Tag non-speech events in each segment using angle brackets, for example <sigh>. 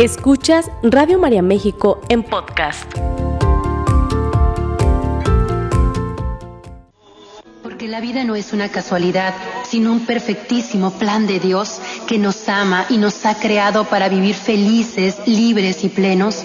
Escuchas Radio María México en podcast. Porque la vida no es una casualidad, sino un perfectísimo plan de Dios que nos ama y nos ha creado para vivir felices, libres y plenos.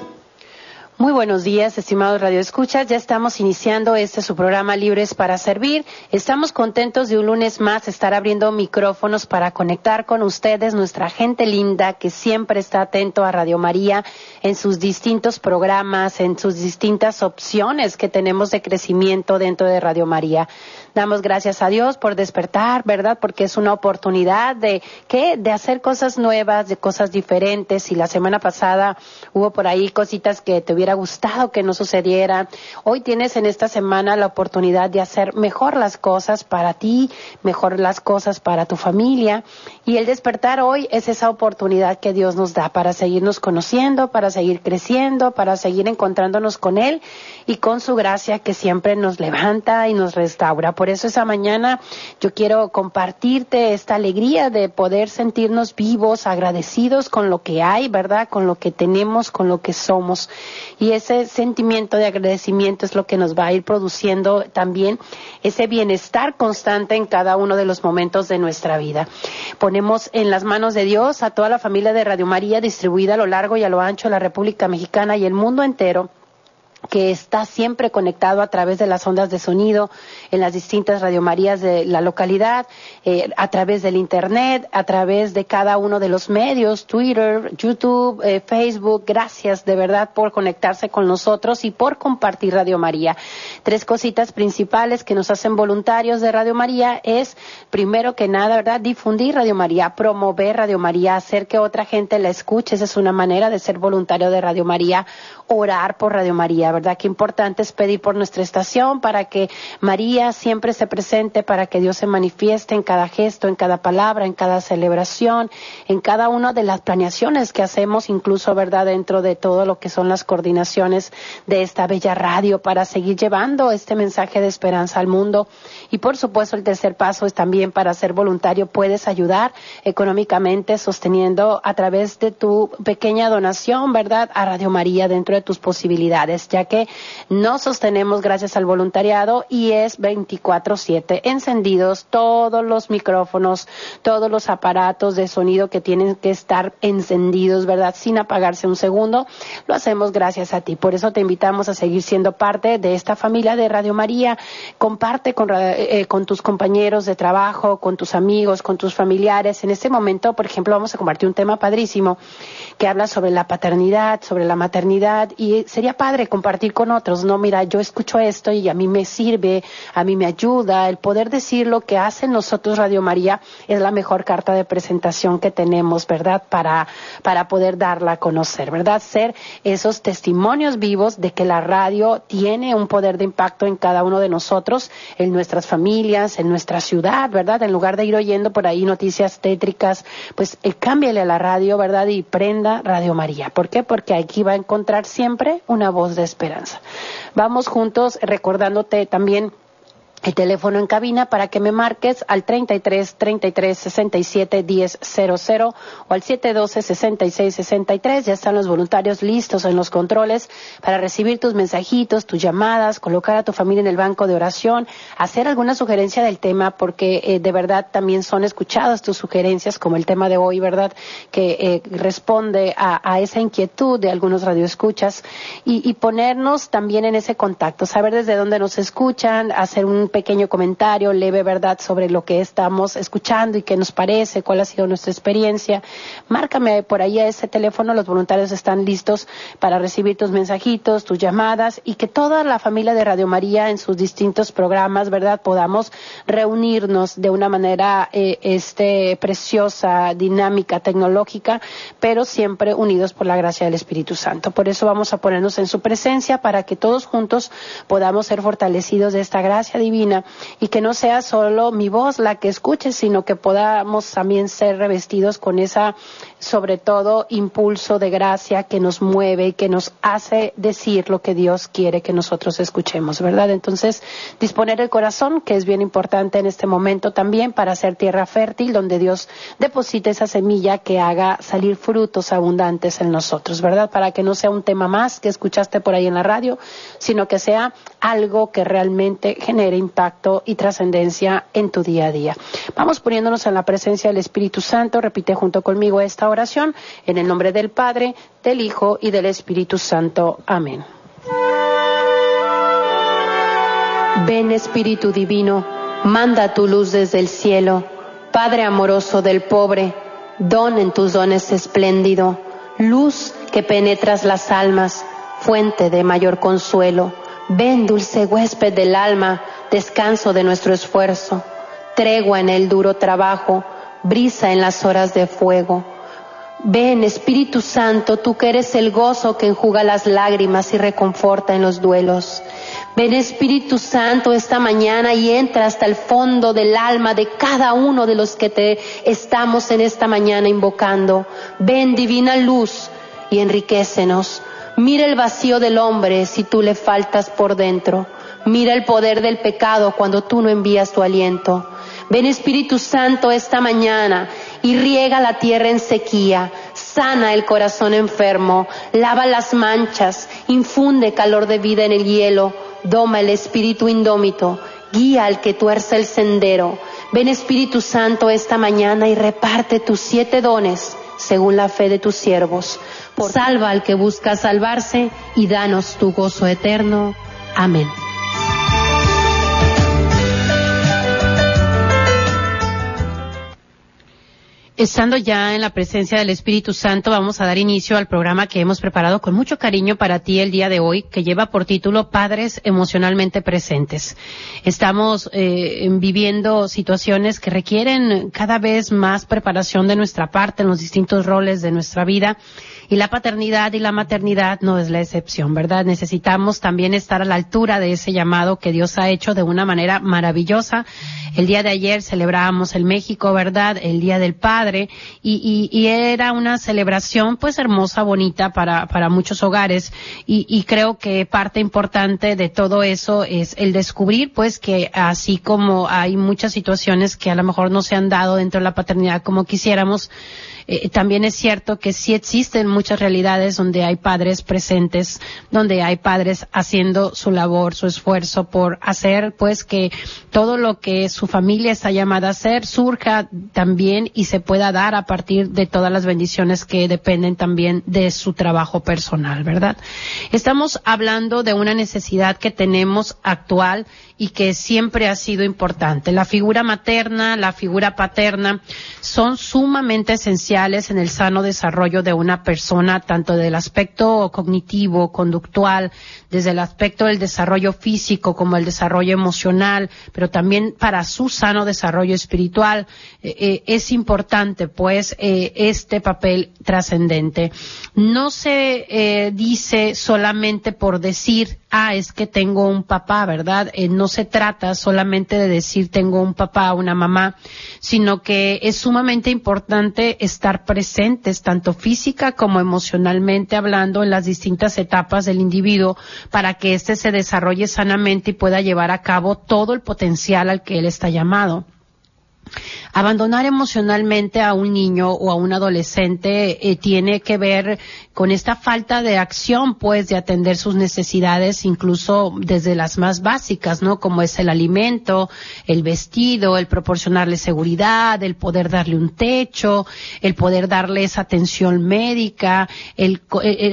Muy buenos días, estimados Radio Escuchas. Ya estamos iniciando este su programa Libres para Servir. Estamos contentos de un lunes más estar abriendo micrófonos para conectar con ustedes, nuestra gente linda que siempre está atento a Radio María en sus distintos programas, en sus distintas opciones que tenemos de crecimiento dentro de Radio María. Damos gracias a Dios por despertar, ¿verdad? Porque es una oportunidad de ¿qué? de hacer cosas nuevas, de cosas diferentes. Y la semana pasada hubo por ahí cositas que te hubiera gustado que no sucedieran. Hoy tienes en esta semana la oportunidad de hacer mejor las cosas para ti, mejor las cosas para tu familia. Y el despertar hoy es esa oportunidad que Dios nos da para seguirnos conociendo, para seguir creciendo, para seguir encontrándonos con Él y con su gracia que siempre nos levanta y nos restaura. Por eso esa mañana yo quiero compartirte esta alegría de poder sentirnos vivos, agradecidos con lo que hay, ¿verdad? Con lo que tenemos, con lo que somos. Y ese sentimiento de agradecimiento es lo que nos va a ir produciendo también ese bienestar constante en cada uno de los momentos de nuestra vida. Ponemos en las manos de Dios a toda la familia de Radio María distribuida a lo largo y a lo ancho de la República Mexicana y el mundo entero que está siempre conectado a través de las ondas de sonido en las distintas radiomarías de la localidad, eh, a través del Internet, a través de cada uno de los medios, Twitter, YouTube, eh, Facebook. Gracias de verdad por conectarse con nosotros y por compartir Radio María. Tres cositas principales que nos hacen voluntarios de Radio María es, primero que nada, ¿verdad? Difundir Radio María, promover Radio María, hacer que otra gente la escuche. Esa es una manera de ser voluntario de Radio María, orar por Radio María ¿verdad? Qué importante es pedir por nuestra estación para que María siempre se presente, para que Dios se manifieste en cada gesto, en cada palabra, en cada celebración, en cada una de las planeaciones que hacemos, incluso, ¿verdad? Dentro de todo lo que son las coordinaciones de esta bella radio para seguir llevando este mensaje de esperanza al mundo. Y por supuesto, el tercer paso es también para ser voluntario, puedes ayudar económicamente sosteniendo a través de tu pequeña donación, ¿verdad? A Radio María dentro de tus posibilidades, que no sostenemos gracias al voluntariado y es 24/7 encendidos todos los micrófonos, todos los aparatos de sonido que tienen que estar encendidos, ¿verdad? Sin apagarse un segundo. Lo hacemos gracias a ti. Por eso te invitamos a seguir siendo parte de esta familia de Radio María. Comparte con, eh, con tus compañeros de trabajo, con tus amigos, con tus familiares. En este momento, por ejemplo, vamos a compartir un tema padrísimo que habla sobre la paternidad, sobre la maternidad y sería padre compartir compartir con otros, no, mira, yo escucho esto y a mí me sirve, a mí me ayuda, el poder decir lo que hace nosotros Radio María es la mejor carta de presentación que tenemos, ¿verdad? Para, para poder darla a conocer, ¿verdad? Ser esos testimonios vivos de que la radio tiene un poder de impacto en cada uno de nosotros, en nuestras familias, en nuestra ciudad, ¿verdad? En lugar de ir oyendo por ahí noticias tétricas, pues eh, cámbiale a la radio, ¿verdad? Y prenda Radio María. ¿Por qué? Porque aquí va a encontrar siempre una voz de esperanza Vamos juntos recordándote también el teléfono en cabina para que me marques al 33 33 67 10 00 o al 712 66 63. Ya están los voluntarios listos en los controles para recibir tus mensajitos, tus llamadas, colocar a tu familia en el banco de oración, hacer alguna sugerencia del tema, porque eh, de verdad también son escuchadas tus sugerencias, como el tema de hoy, ¿verdad? Que eh, responde a, esa inquietud de algunos radioescuchas y, y ponernos también en ese contacto, saber desde dónde nos escuchan, hacer un pequeño comentario, leve verdad sobre lo que estamos escuchando y qué nos parece, cuál ha sido nuestra experiencia. Márcame por ahí a ese teléfono, los voluntarios están listos para recibir tus mensajitos, tus llamadas y que toda la familia de Radio María en sus distintos programas, ¿verdad?, podamos reunirnos de una manera eh, este, preciosa, dinámica, tecnológica, pero siempre unidos por la gracia del Espíritu Santo. Por eso vamos a ponernos en su presencia para que todos juntos podamos ser fortalecidos de esta gracia divina y que no sea solo mi voz la que escuche, sino que podamos también ser revestidos con esa, sobre todo, impulso de gracia que nos mueve y que nos hace decir lo que Dios quiere que nosotros escuchemos, ¿verdad? Entonces, disponer el corazón, que es bien importante en este momento también para hacer tierra fértil, donde Dios deposite esa semilla que haga salir frutos abundantes en nosotros, ¿verdad? Para que no sea un tema más que escuchaste por ahí en la radio, sino que sea algo que realmente genere impacto y trascendencia en tu día a día. Vamos poniéndonos en la presencia del Espíritu Santo. Repite junto conmigo esta oración en el nombre del Padre, del Hijo y del Espíritu Santo. Amén. Ven Espíritu Divino, manda tu luz desde el cielo, Padre amoroso del pobre, don en tus dones espléndido, luz que penetras las almas, fuente de mayor consuelo. Ven, dulce huésped del alma, descanso de nuestro esfuerzo, tregua en el duro trabajo, brisa en las horas de fuego. Ven, Espíritu Santo, tú que eres el gozo que enjuga las lágrimas y reconforta en los duelos. Ven Espíritu Santo esta mañana y entra hasta el fondo del alma de cada uno de los que te estamos en esta mañana invocando. Ven divina luz y enriquecenos. Mira el vacío del hombre si tú le faltas por dentro. Mira el poder del pecado cuando tú no envías tu aliento. Ven Espíritu Santo esta mañana y riega la tierra en sequía, sana el corazón enfermo, lava las manchas, infunde calor de vida en el hielo, doma el espíritu indómito, guía al que tuerce el sendero. Ven Espíritu Santo esta mañana y reparte tus siete dones según la fe de tus siervos. Salva al que busca salvarse y danos tu gozo eterno. Amén. Estando ya en la presencia del Espíritu Santo, vamos a dar inicio al programa que hemos preparado con mucho cariño para ti el día de hoy, que lleva por título Padres emocionalmente presentes. Estamos eh, viviendo situaciones que requieren cada vez más preparación de nuestra parte en los distintos roles de nuestra vida y la paternidad y la maternidad no es la excepción, ¿verdad? Necesitamos también estar a la altura de ese llamado que Dios ha hecho de una manera maravillosa. El día de ayer celebrábamos el México, ¿verdad? El Día del Padre y, y, y era una celebración pues hermosa, bonita para, para muchos hogares y, y creo que parte importante de todo eso es el descubrir pues que así como hay muchas situaciones que a lo mejor no se han dado dentro de la paternidad como quisiéramos, eh, también es cierto que sí existen realidades donde hay padres presentes, donde hay padres haciendo su labor, su esfuerzo por hacer pues que todo lo que su familia está llamada a hacer surja también y se pueda dar a partir de todas las bendiciones que dependen también de su trabajo personal, ¿verdad? Estamos hablando de una necesidad que tenemos actual y que siempre ha sido importante. La figura materna, la figura paterna son sumamente esenciales en el sano desarrollo de una persona, tanto del aspecto cognitivo, conductual, desde el aspecto del desarrollo físico como el desarrollo emocional, pero también para su sano desarrollo espiritual. Eh, eh, es importante, pues, eh, este papel trascendente. No se dice solamente por decir, ah, es que tengo un papá, ¿verdad? no se trata solamente de decir tengo un papá, una mamá, sino que es sumamente importante estar presentes, tanto física como emocionalmente hablando, en las distintas etapas del individuo, para que éste se desarrolle sanamente y pueda llevar a cabo todo el potencial al que él está llamado. Abandonar emocionalmente a un niño o a un adolescente eh, tiene que ver con esta falta de acción, pues, de atender sus necesidades, incluso desde las más básicas, ¿no? Como es el alimento, el vestido, el proporcionarle seguridad, el poder darle un techo, el poder darle esa atención médica, el,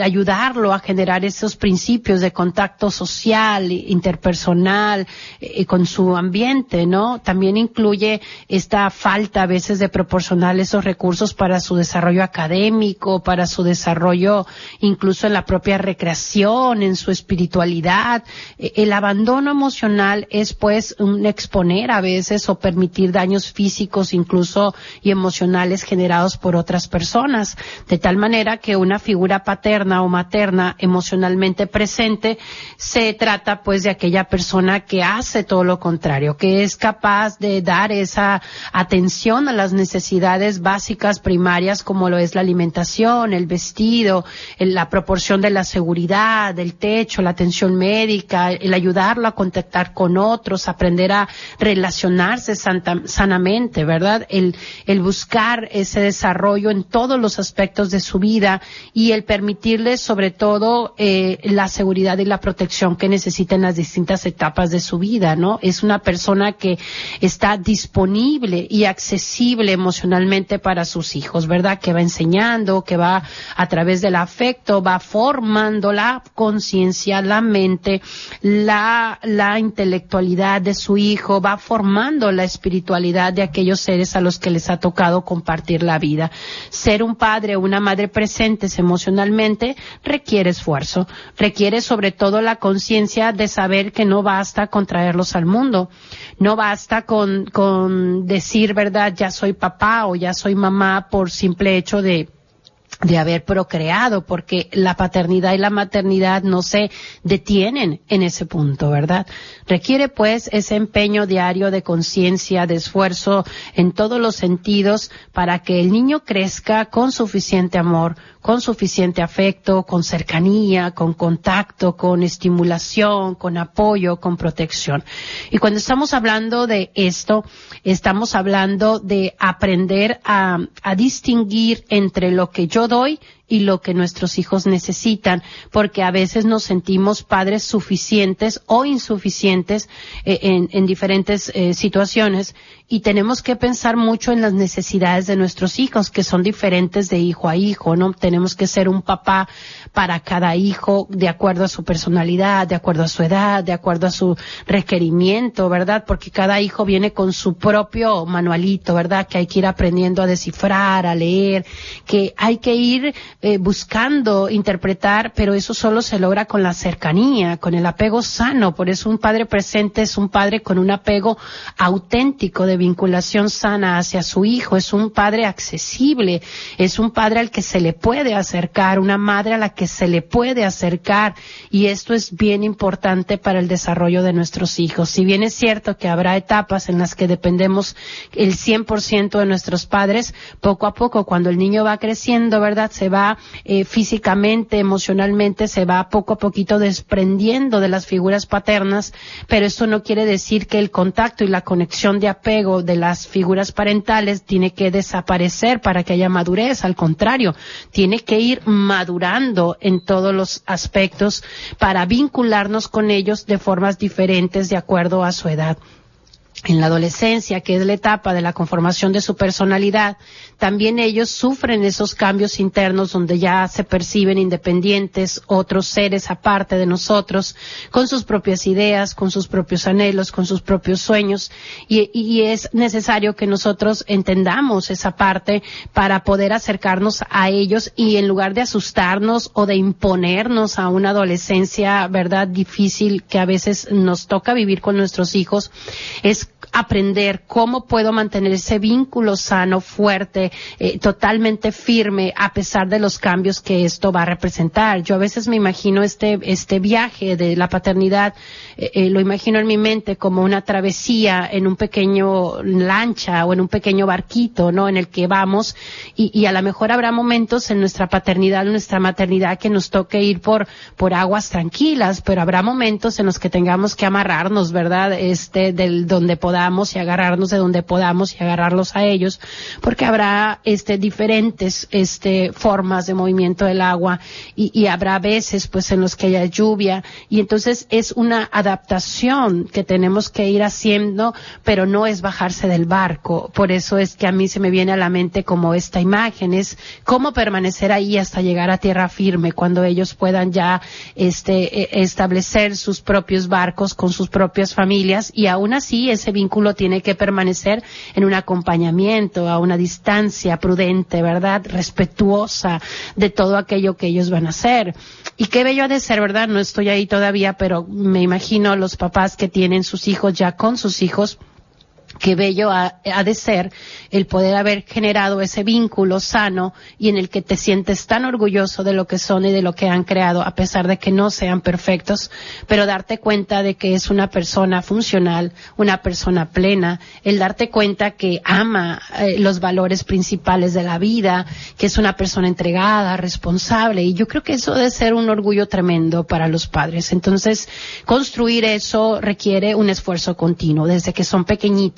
ayudarlo a generar esos principios de contacto social, interpersonal, eh, con su ambiente, ¿no? También incluye esta a veces de proporcionar esos recursos para su desarrollo académico, para su desarrollo incluso en la propia recreación, en su espiritualidad. E, el abandono emocional es pues un exponer a veces o permitir daños físicos incluso y emocionales generados por otras personas, de tal manera que una figura paterna o materna emocionalmente presente se trata pues de aquella persona que hace todo lo contrario, que es capaz de dar esa atención a las necesidades básicas primarias como lo es la alimentación, el vestido, la proporción de la seguridad, del techo, la atención médica, el ayudarlo a contactar con otros, aprender a relacionarse sanamente, ¿verdad? El, el buscar ese desarrollo en todos los aspectos de su vida y el permitirle sobre todo eh, la seguridad y la protección que necesita en las distintas etapas de su vida, ¿no? Es una persona que está disponible y accesible emocionalmente para sus hijos, ¿verdad? Que va enseñando, que va a través del afecto, va formando la conciencia, la mente, la, la intelectualidad de su hijo, va formando la espiritualidad de aquellos seres a los que les ha tocado compartir la vida. Ser un padre o una madre presentes emocionalmente requiere esfuerzo, requiere sobre todo la conciencia de saber que no basta con traerlos al mundo, no basta con, con decir verdad, ya soy papá o ya soy mamá por simple hecho de de haber procreado, porque la paternidad y la maternidad no se detienen en ese punto, ¿verdad? Requiere pues ese empeño diario de conciencia, de esfuerzo en todos los sentidos para que el niño crezca con suficiente amor, con suficiente afecto, con cercanía, con contacto, con estimulación, con apoyo, con protección. Y cuando estamos hablando de esto, estamos hablando de aprender a, a distinguir entre lo que yo doy y lo que nuestros hijos necesitan, porque a veces nos sentimos padres suficientes o insuficientes eh, en, en, diferentes eh, situaciones y tenemos que pensar mucho en las necesidades de nuestros hijos, que son diferentes de hijo a hijo, ¿no? Tenemos que ser un papá para cada hijo de acuerdo a su personalidad, de acuerdo a su edad, de acuerdo a su requerimiento, ¿verdad? Porque cada hijo viene con su propio manualito, ¿verdad? Que hay que ir aprendiendo a descifrar, a leer, que hay que ir eh, buscando interpretar, pero eso solo se logra con la cercanía, con el apego sano. Por eso un padre presente es un padre con un apego auténtico de vinculación sana hacia su hijo. Es un padre accesible, es un padre al que se le puede acercar, una madre a la que se le puede acercar. Y esto es bien importante para el desarrollo de nuestros hijos. Si bien es cierto que habrá etapas en las que dependemos el 100% de nuestros padres, poco a poco cuando el niño va creciendo, ¿verdad? Se va eh, físicamente, emocionalmente, se va poco a poquito desprendiendo de las figuras paternas, pero esto no quiere decir que el contacto y la conexión de apego de las figuras parentales tiene que desaparecer para que haya madurez, al contrario, tiene que ir madurando en todos los aspectos para vincularnos con ellos de formas diferentes de acuerdo a su edad en la adolescencia, que es la etapa de la conformación de su personalidad, también ellos sufren esos cambios internos donde ya se perciben independientes, otros seres aparte de nosotros, con sus propias ideas, con sus propios anhelos, con sus propios sueños, y, es necesario que nosotros entendamos esa parte para poder acercarnos a ellos y en lugar de asustarnos o de imponernos a una adolescencia, verdad, difícil que a veces nos toca vivir con nuestros hijos, es aprender cómo puedo mantener ese vínculo sano, fuerte, eh, totalmente firme, a pesar de los cambios que esto va a representar. Yo a veces me imagino este, este viaje de la paternidad, eh, eh, lo imagino en mi mente como una travesía en un pequeño lancha o en un pequeño barquito, ¿no? En el que vamos y, a lo mejor habrá momentos en nuestra paternidad, en nuestra maternidad que nos toque ir por, por aguas tranquilas, pero habrá momentos en los que tengamos que amarrarnos, ¿verdad? Este, del, donde podamos podamos y agarrarnos de donde podamos y agarrarlos a ellos, porque habrá este diferentes este formas de movimiento del agua y, y habrá veces pues en los que haya lluvia y entonces es una adaptación que tenemos que ir haciendo, pero no es bajarse del barco. Por eso es que a mí se me viene a la mente como esta imagen, es cómo permanecer ahí hasta llegar a tierra firme cuando ellos puedan ya este e, establecer sus propios barcos con sus propias familias y aún así ese vínculo tiene que permanecer en un acompañamiento a una distancia prudente, ¿verdad? Respetuosa de todo aquello que ellos van a hacer. Y qué bello ha de ser, ¿verdad? No estoy ahí todavía, pero me imagino los papás que tienen sus hijos ya con sus hijos qué bello ha, de ser el poder haber generado ese vínculo sano y en el que te sientes tan orgulloso de lo que son y de lo que han creado, a pesar de que no sean perfectos, pero darte cuenta de que es una persona funcional, una persona plena, el darte cuenta que ama eh, los valores principales de la vida, que es una persona entregada, responsable, y yo creo que eso debe ser un orgullo tremendo para los padres. Entonces, construir eso requiere un esfuerzo continuo, desde que son pequeñitos,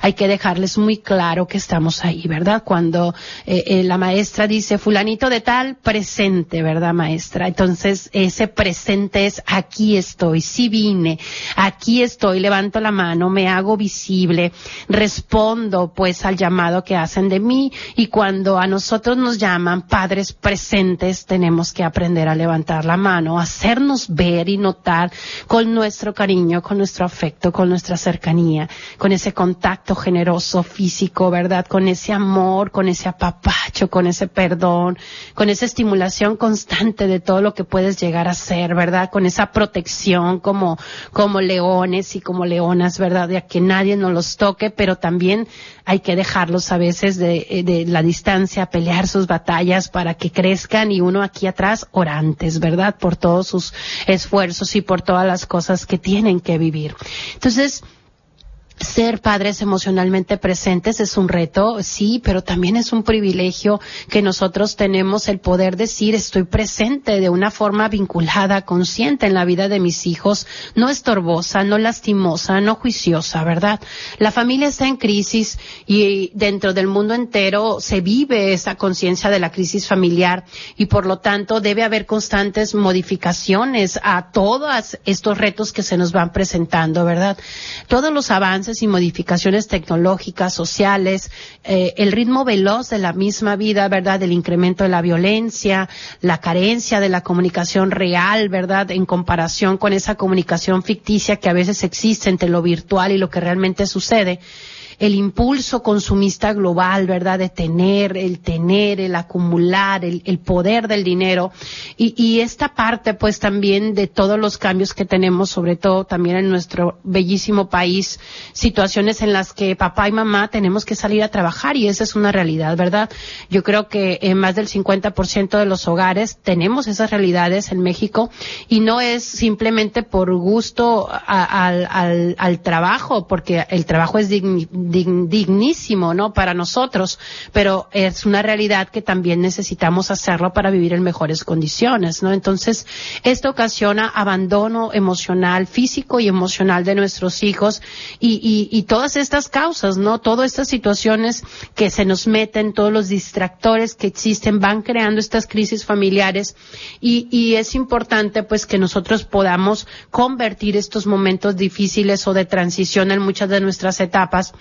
hay que dejarles muy claro que estamos ahí, ¿verdad? Cuando eh, eh, la maestra dice fulanito de tal, presente, ¿verdad, maestra? Entonces, ese presente es aquí estoy, sí vine, aquí estoy, levanto la mano, me hago visible, respondo pues al llamado que hacen de mí y cuando a nosotros nos llaman padres presentes, tenemos que aprender a levantar la mano, hacernos ver y notar con nuestro cariño, con nuestro afecto, con nuestra cercanía, con ese contacto generoso físico, ¿verdad? Con ese amor, con ese apapacho, con ese perdón, con esa estimulación constante de todo lo que puedes llegar a ser, ¿verdad? Con esa protección como, como leones y como leonas, ¿verdad? De que nadie nos los toque, pero también hay que dejarlos a veces de, de la distancia, pelear sus batallas para que crezcan y uno aquí atrás orantes, ¿verdad? Por todos sus esfuerzos y por todas las cosas que tienen que vivir. Entonces, ser padres emocionalmente presentes es un reto, sí, pero también es un privilegio que nosotros tenemos el poder decir estoy presente de una forma vinculada, consciente en la vida de mis hijos, no estorbosa, no lastimosa, no juiciosa, ¿verdad? La familia está en crisis y dentro del mundo entero se vive esa conciencia de la crisis familiar y por lo tanto debe haber constantes modificaciones a todos estos retos que se nos van presentando, ¿verdad? Todos los avances y modificaciones tecnológicas, sociales, eh, el ritmo veloz de la misma vida, ¿verdad? El incremento de la violencia, la carencia de la comunicación real, ¿verdad? En comparación con esa comunicación ficticia que a veces existe entre lo virtual y lo que realmente sucede el impulso consumista global, ¿verdad? De tener, el tener, el acumular, el, poder del dinero. Y, y, esta parte, pues también de todos los cambios que tenemos, sobre todo también en nuestro bellísimo país, situaciones en las que papá y mamá tenemos que salir a trabajar y esa es una realidad, ¿verdad? Yo creo que en más del 50% de los hogares tenemos esas realidades en México y no es simplemente por gusto al, al, al trabajo, porque el trabajo es digno dignísimo, ¿no? Para nosotros, pero es una realidad que también necesitamos hacerlo para vivir en mejores condiciones, ¿no? Entonces, esto ocasiona abandono emocional, físico y emocional de nuestros hijos y, todas estas causas, ¿no? Todas estas situaciones que se nos meten, todos los distractores que existen van creando estas crisis familiares y, y es importante pues que nosotros podamos convertir estos momentos difíciles o de transición en muchas de nuestras etapas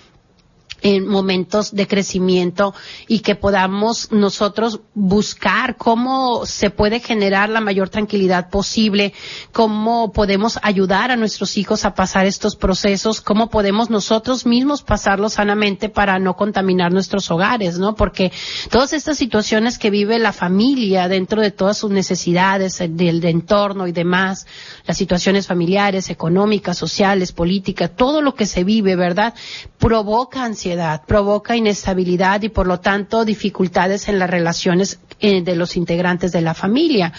en momentos de crecimiento y que podamos nosotros buscar cómo se puede generar la mayor tranquilidad posible, cómo podemos ayudar a nuestros hijos a pasar estos procesos, cómo podemos nosotros mismos pasarlos sanamente para no contaminar nuestros hogares, ¿no? Porque todas estas situaciones que vive la familia dentro de todas sus necesidades, del entorno y demás, las situaciones familiares, económicas, sociales, políticas, todo lo que se vive, ¿verdad? Provoca ansiedad provoca inestabilidad y por lo tanto dificultades en las relaciones eh, de los integrantes de la familia.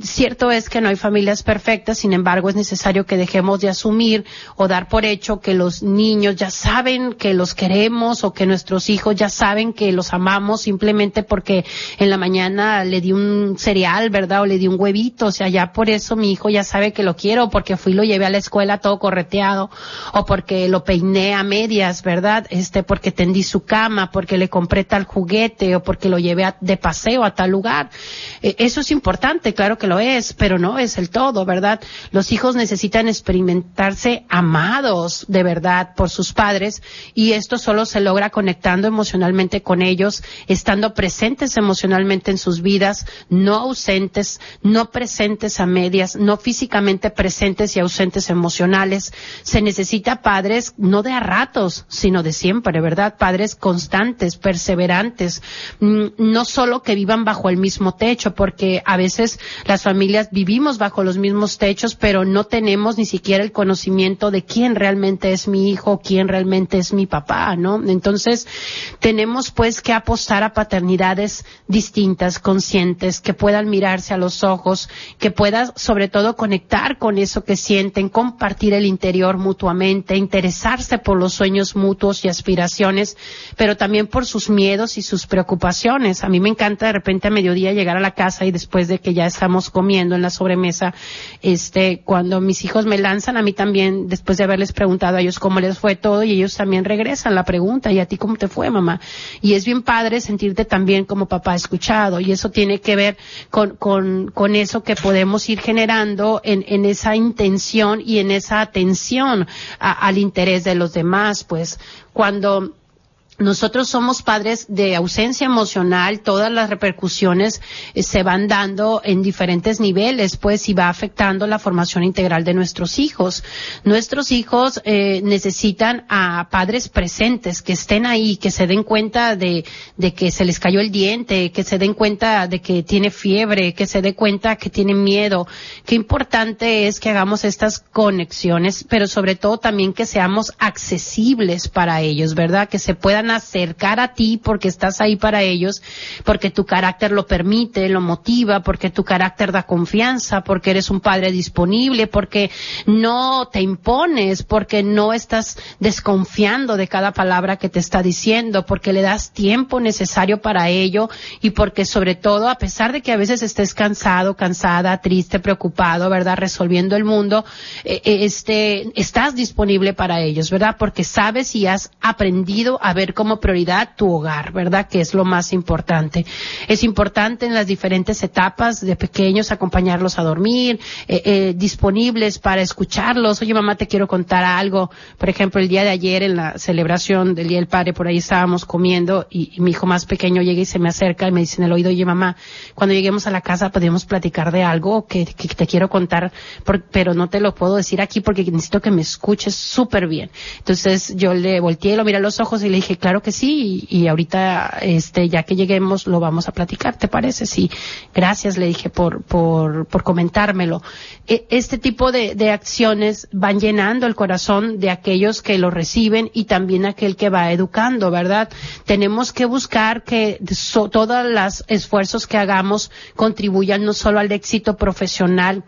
Cierto es que no hay familias perfectas, sin embargo es necesario que dejemos de asumir o dar por hecho que los niños ya saben que los queremos o que nuestros hijos ya saben que los amamos simplemente porque en la mañana le di un cereal, ¿verdad? O le di un huevito, o sea, ya por eso mi hijo ya sabe que lo quiero, porque fui y lo llevé a la escuela todo correteado, o porque lo peiné a medias, ¿verdad? Este, porque tendí su cama, porque le compré tal juguete, o porque lo llevé de paseo a tal lugar. Eh, eso es importante, claro que lo es, pero no es el todo, ¿verdad? Los hijos necesitan experimentarse amados de verdad por sus padres y esto solo se logra conectando emocionalmente con ellos, estando presentes emocionalmente en sus vidas, no ausentes, no presentes a medias, no físicamente presentes y ausentes emocionales. Se necesita padres no de a ratos, sino de siempre, ¿verdad? Padres constantes, perseverantes, mm, no solo que vivan bajo el mismo techo, porque a veces las familias vivimos bajo los mismos techos, pero no tenemos ni siquiera el conocimiento de quién realmente es mi hijo, quién realmente es mi papá, ¿no? Entonces, tenemos pues que apostar a paternidades distintas, conscientes, que puedan mirarse a los ojos, que puedan sobre todo conectar con eso que sienten, compartir el interior mutuamente, interesarse por los sueños mutuos y aspiraciones, pero también por sus miedos y sus preocupaciones. A mí me encanta de repente a mediodía llegar a la casa y después de que ya estamos comiendo en la sobremesa, este, cuando mis hijos me lanzan a mí también, después de haberles preguntado a ellos cómo les fue todo, y ellos también regresan la pregunta, ¿y a ti cómo te fue, mamá? Y es bien padre sentirte también como papá escuchado, y eso tiene que ver con, con, con eso que podemos ir generando en, en esa intención y en esa atención al interés de los demás, pues cuando nosotros somos padres de ausencia emocional, todas las repercusiones eh, se van dando en diferentes niveles, pues y va afectando la formación integral de nuestros hijos. Nuestros hijos eh, necesitan a padres presentes, que estén ahí, que se den cuenta de, que se les cayó el diente, que se den cuenta de que tiene fiebre, que se dé cuenta que tiene miedo. Qué importante es que hagamos estas conexiones, pero sobre todo también que seamos accesibles para ellos, ¿verdad? Que se puedan acercar a ti porque estás ahí para ellos, porque tu carácter lo permite, lo motiva, porque tu carácter da confianza, porque eres un padre disponible, porque no te impones, porque no estás desconfiando de cada palabra que te está diciendo, porque le das tiempo necesario para ello y porque sobre todo, a pesar de que a veces estés cansado, cansada, triste, preocupado, ¿verdad? Resolviendo el mundo, eh, eh, este, estás disponible para ellos, ¿verdad? Porque sabes y has aprendido a ver como prioridad tu hogar, ¿verdad? Que es lo más importante. Es importante en las diferentes etapas de pequeños acompañarlos a dormir, eh, eh, disponibles para escucharlos. Oye, mamá, te quiero contar algo. Por ejemplo, el día de ayer en la celebración del Día del Padre, por ahí estábamos comiendo y, mi hijo más pequeño llega y se me acerca y me dice en el oído, oye, mamá, cuando lleguemos a la casa podemos platicar de algo que, te quiero contar, pero no te lo puedo decir aquí porque necesito que me escuches súper bien. Entonces yo le volteé, lo miré a los ojos y le dije, claro que sí, y, ahorita, este, ya que lleguemos, lo vamos a platicar, ¿te parece? Sí, gracias, le dije por, por, por comentármelo. E, este tipo de, de acciones van llenando el corazón de aquellos que lo reciben y también aquel que va educando, ¿verdad? Tenemos que buscar que todos los esfuerzos que hagamos contribuyan no solo al éxito profesional,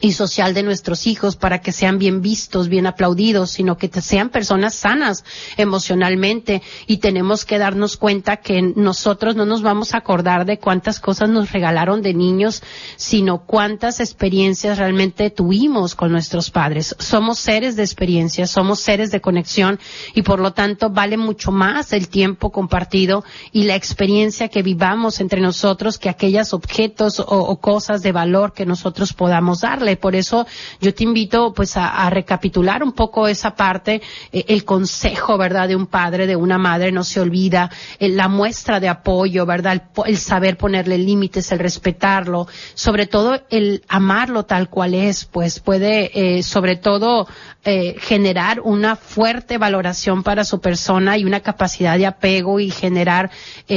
y social de nuestros hijos para que sean bien vistos, bien aplaudidos, sino que sean personas sanas emocionalmente y tenemos que darnos cuenta que nosotros no nos vamos a acordar de cuántas cosas nos regalaron de niños, sino cuántas experiencias realmente tuvimos con nuestros padres. Somos seres de experiencias, somos seres de conexión y por lo tanto vale mucho más el tiempo compartido y la experiencia que vivamos entre nosotros que aquellos objetos o, o cosas de valor que nosotros podamos dar por eso yo te invito pues a, recapitular un poco esa parte, eh, el consejo, ¿verdad? De un padre, de una madre, no se olvida, eh, la muestra de apoyo, ¿verdad? El, saber ponerle límites, el respetarlo, sobre todo el amarlo tal cual es, pues puede eh, sobre todo generar una fuerte valoración para su persona y una capacidad de apego y generar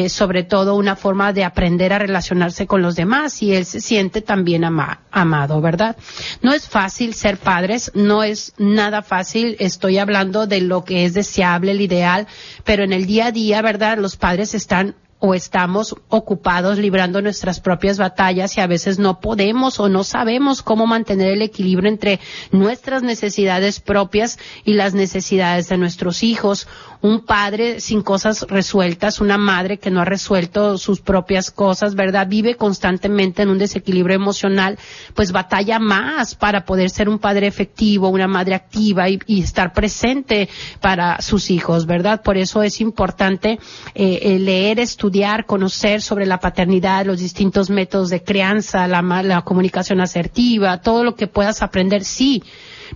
sobre todo una forma de aprender a relacionarse con los demás y él se siente también amado, ¿verdad? No es fácil ser padres, no es nada fácil, estoy hablando de lo que es deseable, el ideal, pero en el día a día, ¿verdad? Los padres están o estamos ocupados librando nuestras propias batallas y a veces no podemos o no sabemos cómo mantener el equilibrio entre nuestras necesidades propias y las necesidades de nuestros hijos. Un padre sin cosas resueltas, una madre que no ha resuelto sus propias cosas, ¿verdad? Vive constantemente en un desequilibrio emocional, pues batalla más para poder ser un padre efectivo, una madre activa y, estar presente para sus hijos, ¿verdad? Por eso es importante eh, eh leer, estudiar, conocer sobre la paternidad, los distintos métodos de crianza, la, la comunicación asertiva, todo lo que puedas aprender, sí,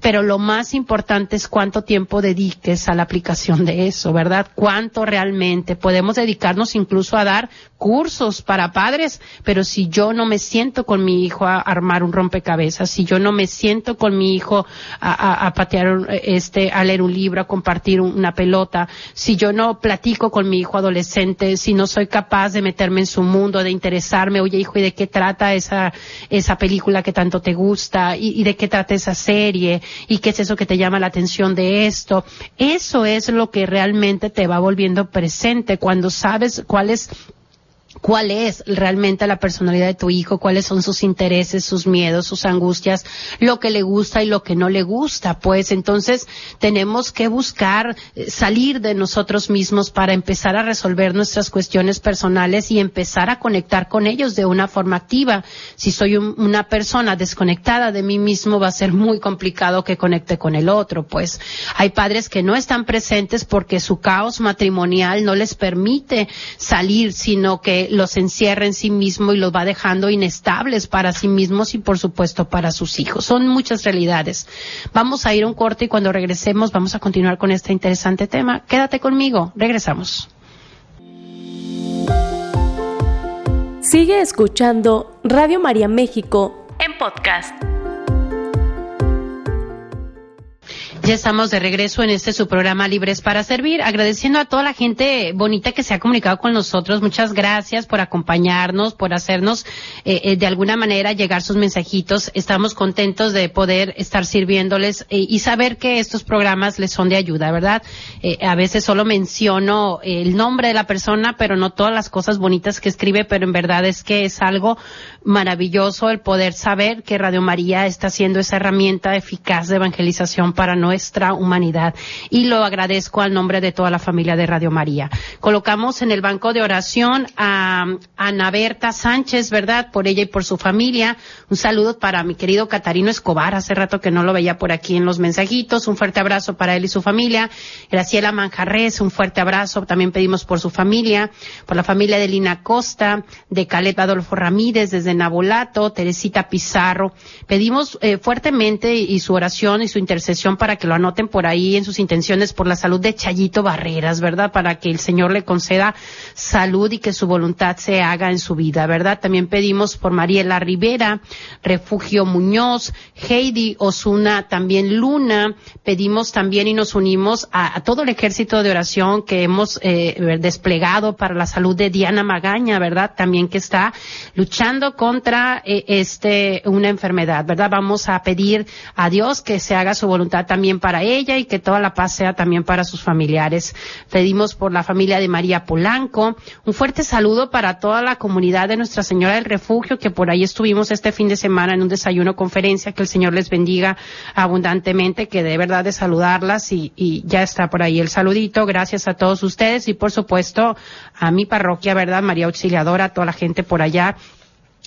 pero lo más importante es cuánto tiempo dediques a la aplicación de eso, ¿verdad? Cuánto realmente podemos dedicarnos incluso a dar cursos para padres, pero si yo no me siento con mi hijo a armar un rompecabezas, si yo no me siento con mi hijo a, patear este, a leer un libro, a compartir una pelota, si yo no platico con mi hijo adolescente, si no soy capaz de meterme en su mundo, de interesarme, oye hijo, ¿y de qué trata esa, esa película que tanto te gusta? ¿Y, y de qué trata esa serie? Y qué es eso que te llama la atención de esto. Eso es lo que realmente te va volviendo presente cuando sabes cuál es cuál es realmente la personalidad de tu hijo, cuáles son sus intereses, sus miedos, sus angustias, lo que le gusta y lo que no le gusta. Pues entonces tenemos que buscar eh, salir de nosotros mismos para empezar a resolver nuestras cuestiones personales y empezar a conectar con ellos de una forma activa. Si soy una persona desconectada de mí mismo, va a ser muy complicado que conecte con el otro. Pues hay padres que no están presentes porque su caos matrimonial no les permite salir, sino que los encierra en sí mismo y los va dejando inestables para sí mismos y por supuesto para sus hijos. Son muchas realidades. Vamos a ir a un corte y cuando regresemos vamos a continuar con este interesante tema. Quédate conmigo, regresamos. Sigue escuchando Radio María México en podcast. Ya estamos de regreso en este su programa Libres para Servir, agradeciendo a toda la gente bonita que se ha comunicado con nosotros. Muchas gracias por acompañarnos, por hacernos eh, eh, de alguna manera llegar sus mensajitos. Estamos contentos de poder estar sirviéndoles eh, y saber que estos programas les son de ayuda, ¿verdad? a veces solo menciono el nombre de la persona, pero no todas las cosas bonitas que escribe, pero en verdad es que es algo maravilloso el poder saber que Radio María está haciendo esa herramienta eficaz de evangelización para nuestra humanidad. Y lo agradezco al nombre de toda la familia de Radio María. Colocamos en el banco de oración a Ana Berta Sánchez, ¿verdad? Por ella y por su familia. Un saludo para mi querido Catarino Escobar. Hace rato que no lo veía por aquí en los mensajitos. Un fuerte abrazo para él y su familia. Graciela Manjarres, un fuerte abrazo. También pedimos por su familia, por la familia de Lina Costa, de Caleb Adolfo Ramírez, desde Nabolato, Teresita Pizarro. Pedimos eh, fuertemente y su oración y su intercesión para que lo anoten por ahí en sus intenciones por la salud de Chayito Barreras, ¿verdad? Para que el Señor le conceda salud y que su voluntad se haga en su vida, ¿verdad? También pedimos por Mariela Rivera, Refugio Muñoz, Heidi Osuna, también Luna. Pedimos también y nos unimos a, todo el ejército de oración que hemos eh, desplegado para la salud de Diana Magaña, ¿verdad? También que está luchando contra eh, este una enfermedad, ¿verdad? Vamos a pedir a Dios que se haga su voluntad también para ella y que toda la paz sea también para sus familiares. Pedimos por la familia de María Polanco. Un fuerte saludo para toda la comunidad de Nuestra Señora del Refugio, que por ahí estuvimos este fin de semana en un desayuno conferencia. Que el Señor les bendiga abundantemente, que de verdad de saludarlas y, y ya está por ahí el saludito. Gracias a todos ustedes y por supuesto a mi parroquia, ¿verdad? María Auxiliadora, a toda la gente por allá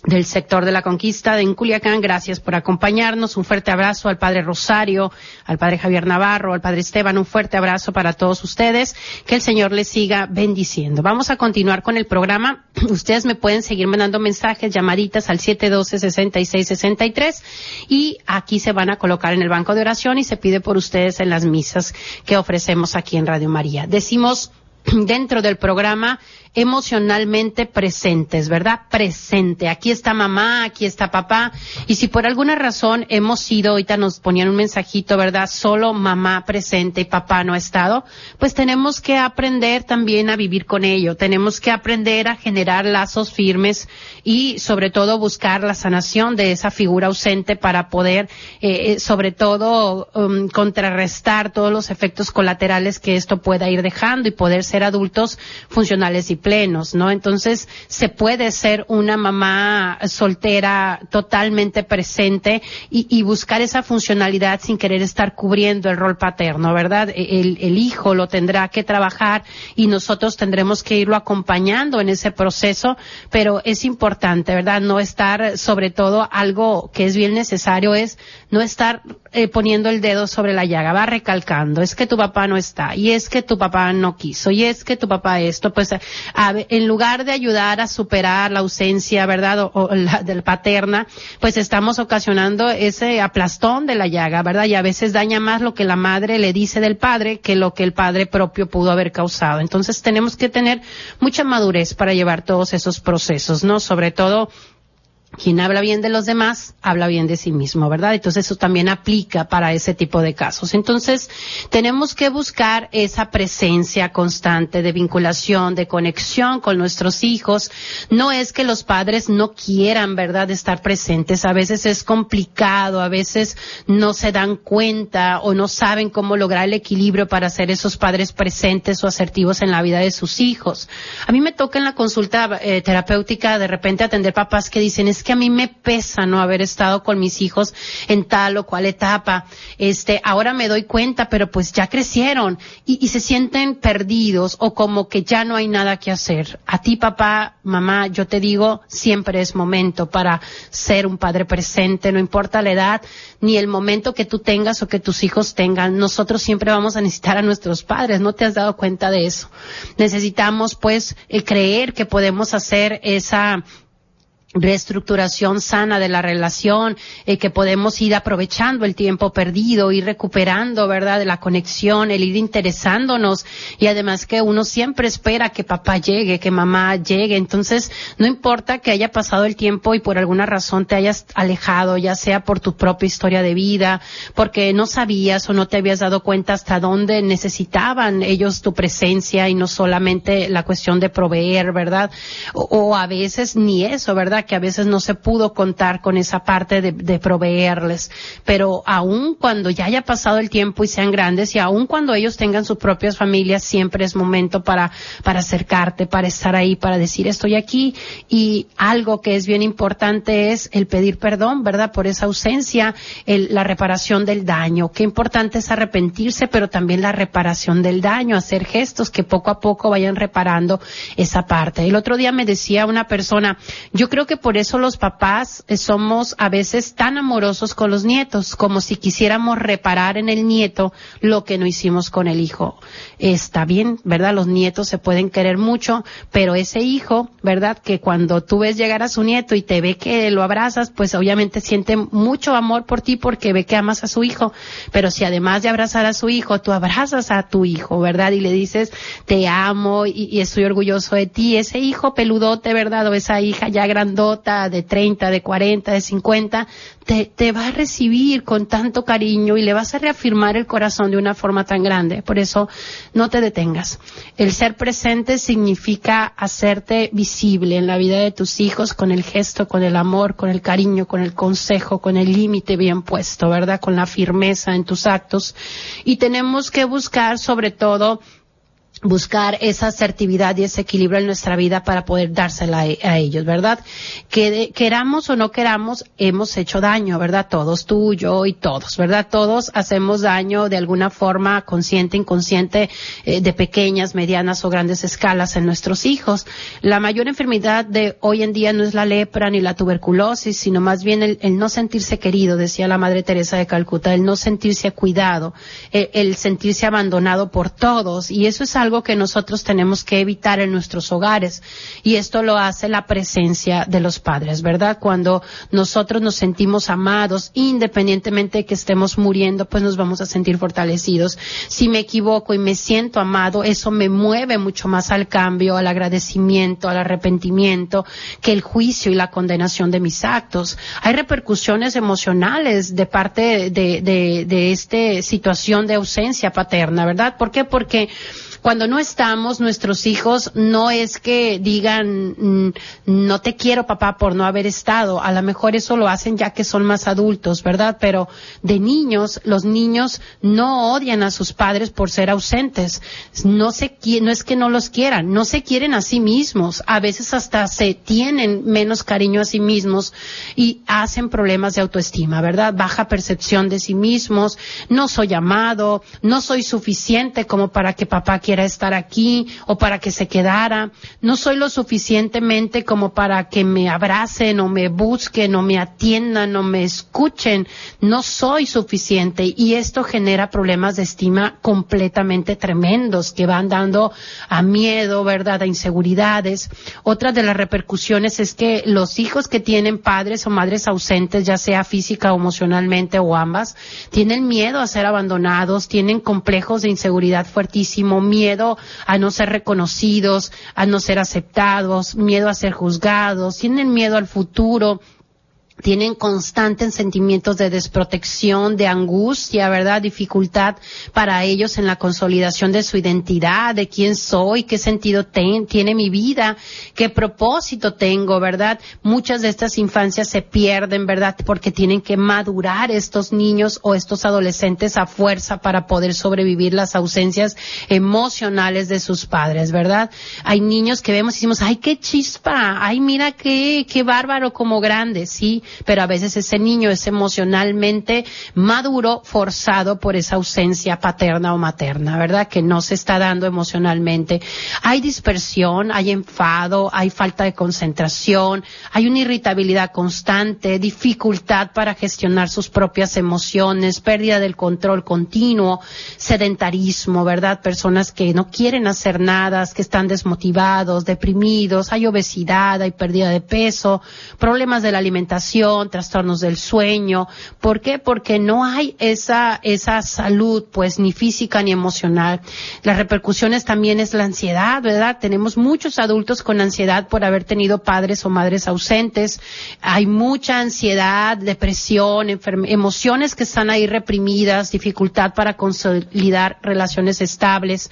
del sector de la conquista de Culiacán. Gracias por acompañarnos. Un fuerte abrazo al padre Rosario, al padre Javier Navarro, al padre Esteban. Un fuerte abrazo para todos ustedes. Que el Señor les siga bendiciendo. Vamos a continuar con el programa. <clears throat> Ustedes me pueden seguir mandando mensajes, llamaditas al 712-6663 y aquí se van a colocar en el banco de oración y se pide por ustedes en las misas que ofrecemos aquí en Radio María. Decimos <clears throat> dentro del programa emocionalmente presentes, ¿verdad? Presente. Aquí está mamá, aquí está papá. Y si por alguna razón hemos sido, ahorita nos ponían un mensajito, ¿verdad? Solo mamá presente y papá no ha estado, pues tenemos que aprender también a vivir con ello. Tenemos que aprender a generar lazos firmes y sobre todo buscar la sanación de esa figura ausente para poder, eh, eh, sobre todo, um, contrarrestar todos los efectos colaterales que esto pueda ir dejando y poder ser adultos funcionales y plenos, ¿no? Entonces, se puede ser una mamá soltera totalmente presente y, buscar esa funcionalidad sin querer estar cubriendo el rol paterno, ¿verdad? E, el, el hijo lo tendrá que trabajar y nosotros tendremos que irlo acompañando en ese proceso, pero es importante, ¿verdad? No estar, sobre todo, algo que es bien necesario es no estar eh, poniendo el dedo sobre la llaga, va recalcando, es que tu papá no está, y es que tu papá no quiso, y es que tu papá esto, pues en lugar de ayudar a superar la ausencia, ¿verdad? O, la del paterna, pues estamos ocasionando ese aplastón de la llaga, ¿verdad? Y a veces daña más lo que la madre le dice del padre que lo que el padre propio pudo haber causado. Entonces tenemos que tener mucha madurez para llevar todos esos procesos, ¿no? Sobre todo quien habla bien de los demás, habla bien de sí mismo, ¿verdad? Entonces eso también aplica para ese tipo de casos. Entonces, tenemos que buscar esa presencia constante de vinculación, de conexión con nuestros hijos. No es que los padres no quieran, ¿verdad?, estar presentes. A veces es complicado, a veces no se dan cuenta o no saben cómo lograr el equilibrio para ser esos padres presentes o asertivos en la vida de sus hijos. A mí me toca en la consulta eh, terapéutica de repente atender papás que dicen, que a mí me pesa no haber estado con mis hijos en tal o cual etapa. Este, ahora me doy cuenta, pero pues ya crecieron y, se sienten perdidos o como que ya no hay nada que hacer. A ti, papá, mamá, yo te digo, siempre es momento para ser un padre presente, no importa la edad ni el momento que tú tengas o que tus hijos tengan. Nosotros siempre vamos a necesitar a nuestros padres. ¿No te has dado cuenta de eso? Necesitamos, pues, creer que podemos hacer esa reestructuración sana de la relación, eh, que podemos ir aprovechando el tiempo perdido, ir recuperando, ¿verdad?, la conexión, el ir interesándonos y además que uno siempre espera que papá llegue, que mamá llegue. Entonces, no importa que haya pasado el tiempo y por alguna razón te hayas alejado, ya sea por tu propia historia de vida, porque no sabías o no te habías dado cuenta hasta dónde necesitaban ellos tu presencia y no solamente la cuestión de proveer, ¿verdad? O, o a veces ni eso, ¿verdad? Que a veces no se pudo contar con esa parte de, proveerles. Pero aún cuando ya haya pasado el tiempo y sean grandes y aún cuando ellos tengan sus propias familias, siempre es momento para, acercarte, para estar ahí, para decir estoy aquí. Y algo que es bien importante es el pedir perdón, ¿verdad? Por esa ausencia, la reparación del daño. Qué importante es arrepentirse, pero también la reparación del daño, hacer gestos que poco a poco vayan reparando esa parte. El otro día me decía una persona, yo creo que por eso los papás eh, somos a veces tan amorosos con los nietos, como si quisiéramos reparar en el nieto lo que no hicimos con el hijo. Está bien, ¿verdad? Los nietos se pueden querer mucho, pero ese hijo, ¿verdad? Que cuando tú ves llegar a su nieto y te ve que lo abrazas, pues obviamente siente mucho amor por ti porque ve que amas a su hijo. Pero si además de abrazar a su hijo, tú abrazas a tu hijo, ¿verdad? Y le dices, te amo y, y estoy orgulloso de ti, ese hijo peludote, ¿verdad? O esa hija ya grandota de 30, de 40, de 50, te, te va a recibir con tanto cariño y le vas a reafirmar el corazón de una forma tan grande. Por eso, no te detengas. El ser presente significa hacerte visible en la vida de tus hijos con el gesto, con el amor, con el cariño, con el consejo, con el límite bien puesto, ¿verdad? Con la firmeza en tus actos. Y tenemos que buscar sobre todo buscar esa asertividad y ese equilibrio en nuestra vida para poder dársela a, ellos, ¿verdad? Que queramos o no queramos, hemos hecho daño, ¿verdad? Todos, tú, yo y todos, ¿verdad? Todos hacemos daño de alguna forma consciente, inconsciente, eh, de pequeñas, medianas o grandes escalas en nuestros hijos. La mayor enfermedad de hoy en día no es la lepra ni la tuberculosis, sino más bien el, no sentirse querido, decía la Madre Teresa de Calcuta, el no sentirse cuidado, el sentirse abandonado por todos, y eso es algo que nosotros tenemos que evitar en nuestros hogares. Y esto lo hace la presencia de los padres, ¿verdad? Cuando nosotros nos sentimos amados, independientemente de que estemos muriendo, pues nos vamos a sentir fortalecidos. Si me equivoco y me siento amado, eso me mueve mucho más al cambio, al agradecimiento, al arrepentimiento, que el juicio y la condenación de mis actos. Hay repercusiones emocionales de parte de, de, de esta situación de ausencia paterna, ¿verdad? ¿Por qué? Porque cuando no estamos, nuestros hijos no es que digan, mm, no te quiero papá por no haber estado. A lo mejor eso lo hacen ya que son más adultos, ¿verdad? Pero de niños, los niños no odian a sus padres por ser ausentes. No se, no es que no los quieran, no se quieren a sí mismos. A veces hasta se tienen menos cariño a sí mismos y hacen problemas de autoestima, ¿verdad? Baja percepción de sí mismos, no soy amado, no soy suficiente como para que papá quiera estar aquí o para que se quedara. No soy lo suficientemente como para que me abracen o me busquen o me atiendan o me escuchen. No soy suficiente y esto genera problemas de estima completamente tremendos que van dando a miedo, ¿verdad? A inseguridades. Otra de las repercusiones es que los hijos que tienen padres o madres ausentes, ya sea física o emocionalmente o ambas, tienen miedo a ser abandonados, tienen complejos de inseguridad fuertísimo, a no ser reconocidos, a no ser aceptados, miedo a ser juzgados, tienen miedo al futuro, tienen constantes sentimientos de desprotección, de angustia, ¿verdad? Dificultad para ellos en la consolidación de su identidad, de quién soy, qué sentido tiene mi vida, qué propósito tengo, ¿verdad? Muchas de estas infancias se pierden, ¿verdad? Porque tienen que madurar estos niños o estos adolescentes a fuerza para poder sobrevivir las ausencias emocionales de sus padres, ¿verdad? Hay niños que vemos y decimos, ay, qué chispa, ay, mira qué, qué bárbaro como grande, sí, pero a veces ese niño es emocionalmente maduro, forzado por esa ausencia paterna o materna, ¿verdad? Que no se está dando emocionalmente. Hay dispersión, hay enfado, hay falta de concentración, hay una irritabilidad constante, dificultad para gestionar sus propias emociones, pérdida del control continuo, sedentarismo, ¿verdad? Personas que no quieren hacer nada, que están desmotivados, deprimidos, hay obesidad, hay pérdida de peso, problemas de la alimentación, trastornos del sueño. ¿Por qué? Porque no hay esa, esa salud, pues, ni física ni emocional. Las repercusiones también es la ansiedad, ¿verdad? Tenemos muchos adultos con ansiedad por haber tenido padres o madres ausentes. Hay mucha ansiedad, depresión, emociones que están ahí reprimidas, dificultad para consolidar relaciones estables.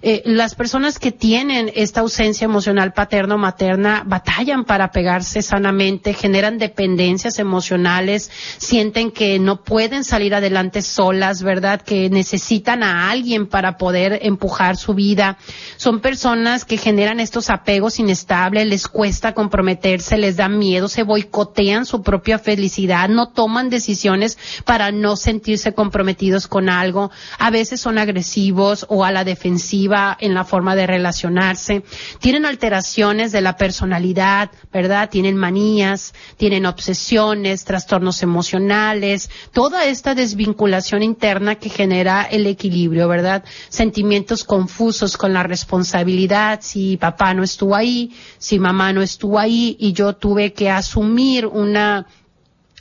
Eh, las personas que tienen esta ausencia emocional paterna o materna batallan para pegarse sanamente, generan dependencias emocionales, sienten que no pueden salir adelante solas, ¿verdad? Que necesitan a alguien para poder empujar su vida. Son personas que generan estos apegos inestables, les cuesta comprometerse, les da miedo, se boicotean su propia felicidad, no toman decisiones para no sentirse comprometidos con algo. A veces son agresivos o a la defensiva en la forma de relacionarse, tienen alteraciones de la personalidad, ¿verdad? Tienen manías, tienen obsesiones, trastornos emocionales, toda esta desvinculación interna que genera el equilibrio, ¿verdad? Sentimientos confusos con la responsabilidad, si papá no estuvo ahí, si mamá no estuvo ahí y yo tuve que asumir una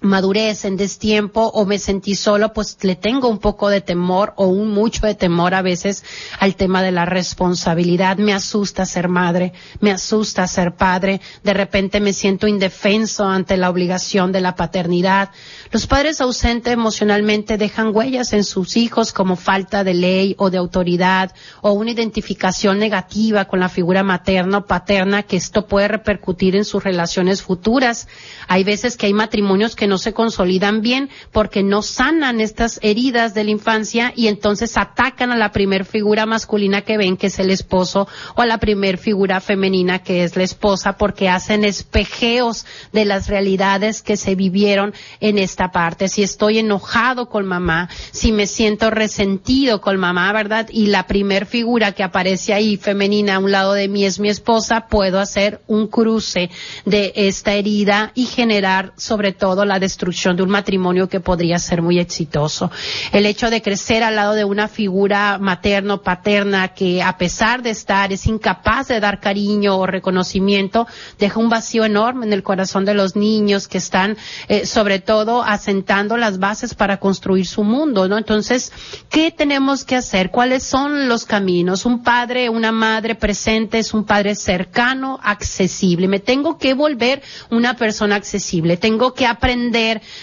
madurez en destiempo o me sentí solo, pues le tengo un poco de temor o un mucho de temor a veces al tema de la responsabilidad. Me asusta ser madre, me asusta ser padre, de repente me siento indefenso ante la obligación de la paternidad. Los padres ausentes emocionalmente dejan huellas en sus hijos como falta de ley o de autoridad o una identificación negativa con la figura materna o paterna que esto puede repercutir en sus relaciones futuras. Hay veces que hay matrimonios que no se consolidan bien porque no sanan estas heridas de la infancia y entonces atacan a la primer figura masculina que ven, que es el esposo, o a la primer figura femenina que es la esposa, porque hacen espejeos de las realidades que se vivieron en esta parte. Si estoy enojado con mamá, si me siento resentido con mamá, ¿verdad? Y la primer figura que aparece ahí femenina a un lado de mí es mi esposa, puedo hacer un cruce de esta herida y generar sobre todo la destrucción de un matrimonio que podría ser muy exitoso. El hecho de crecer al lado de una figura materno, paterna, que a pesar de estar es incapaz de dar cariño o reconocimiento, deja un vacío enorme en el corazón de los niños que están eh, sobre todo asentando las bases para construir su mundo, ¿no? Entonces, ¿qué tenemos que hacer? ¿Cuáles son los caminos? Un padre, una madre presente es un padre cercano, accesible. Me tengo que volver una persona accesible. Tengo que aprender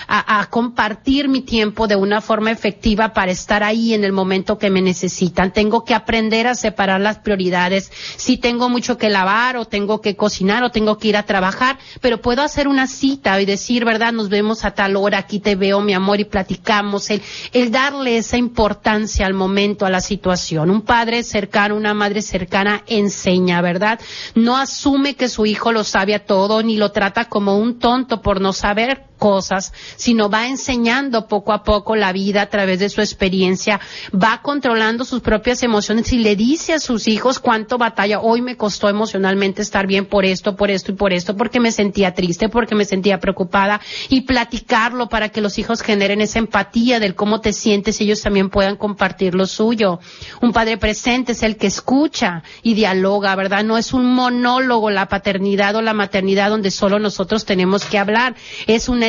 a, compartir mi tiempo de una forma efectiva para estar ahí en el momento que me necesitan. Tengo que aprender a separar las prioridades. Si tengo mucho que lavar o tengo que cocinar o tengo que ir a trabajar, pero puedo hacer una cita y decir, ¿verdad? Nos vemos a tal hora, aquí te veo, mi amor, y platicamos. El, darle esa importancia al momento, a la situación. Un padre cercano, una madre cercana enseña, ¿verdad? No asume que su hijo lo sabe a todo, ni lo trata como un tonto por no saber cosas, sino va enseñando poco a poco la vida a través de su experiencia, va controlando sus propias emociones y le dice a sus hijos cuánto batalla, hoy me costó emocionalmente estar bien por esto, por esto y por esto, porque me sentía triste, porque me sentía preocupada y platicarlo para que los hijos generen esa empatía del cómo te sientes y ellos también puedan compartir lo suyo. Un padre presente es el que escucha y dialoga, ¿verdad? No es un monólogo la paternidad o la maternidad donde solo nosotros tenemos que hablar, es una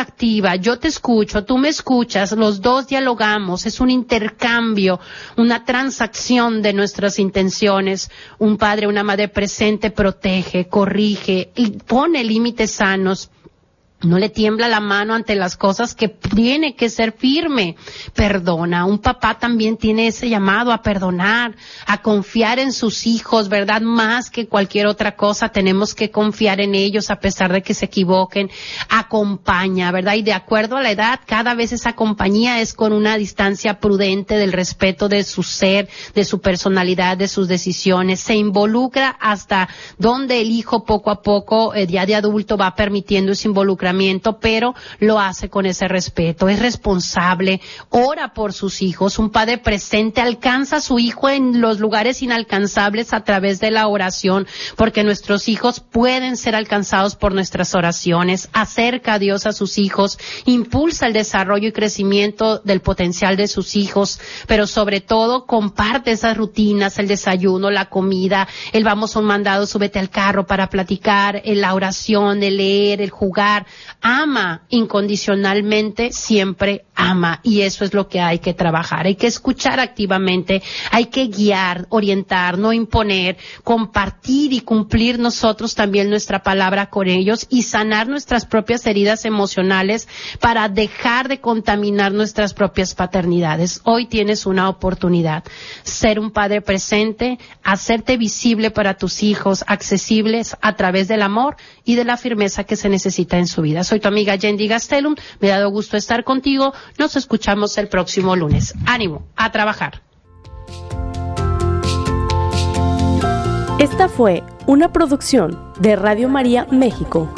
activa, yo te escucho, tú me escuchas, los dos dialogamos, es un intercambio, una transacción de nuestras intenciones. Un padre, una madre presente protege, corrige pone límites sanos no le tiembla la mano ante las cosas que tiene que ser firme. Perdona. Un papá también tiene ese llamado a perdonar, a confiar en sus hijos, ¿verdad? Más que cualquier otra cosa, tenemos que confiar en ellos a pesar de que se equivoquen. Acompaña, ¿verdad? Y de acuerdo a la edad, cada vez esa compañía es con una distancia prudente del respeto de su ser, de su personalidad, de sus decisiones. Se involucra hasta donde el hijo poco a poco, eh, ya de adulto, va permitiendo ese involucramiento pero lo hace con ese respeto, es responsable, ora por sus hijos, un padre presente alcanza a su hijo en los lugares inalcanzables a través de la oración, porque nuestros hijos pueden ser alcanzados por nuestras oraciones, acerca a Dios a sus hijos, impulsa el desarrollo y crecimiento del potencial de sus hijos, pero sobre todo comparte esas rutinas, el desayuno, la comida, el vamos a un mandado, súbete al carro para platicar, la oración, el leer, el jugar, ama incondicionalmente, siempre ama. Y eso es lo que hay que trabajar. Hay que escuchar activamente, hay que guiar, orientar, no imponer, compartir y cumplir nosotros también nuestra palabra con ellos y sanar nuestras propias heridas emocionales para dejar de contaminar nuestras propias paternidades. Hoy tienes una oportunidad. Ser un padre presente, hacerte visible para tus hijos, accesibles a través del amor y de la firmeza que se necesita en su vida. Soy tu amiga Yendi Gastelum. Me ha dado gusto estar contigo. Nos escuchamos el próximo lunes. Ánimo, a trabajar. Esta fue una producción de Radio María México.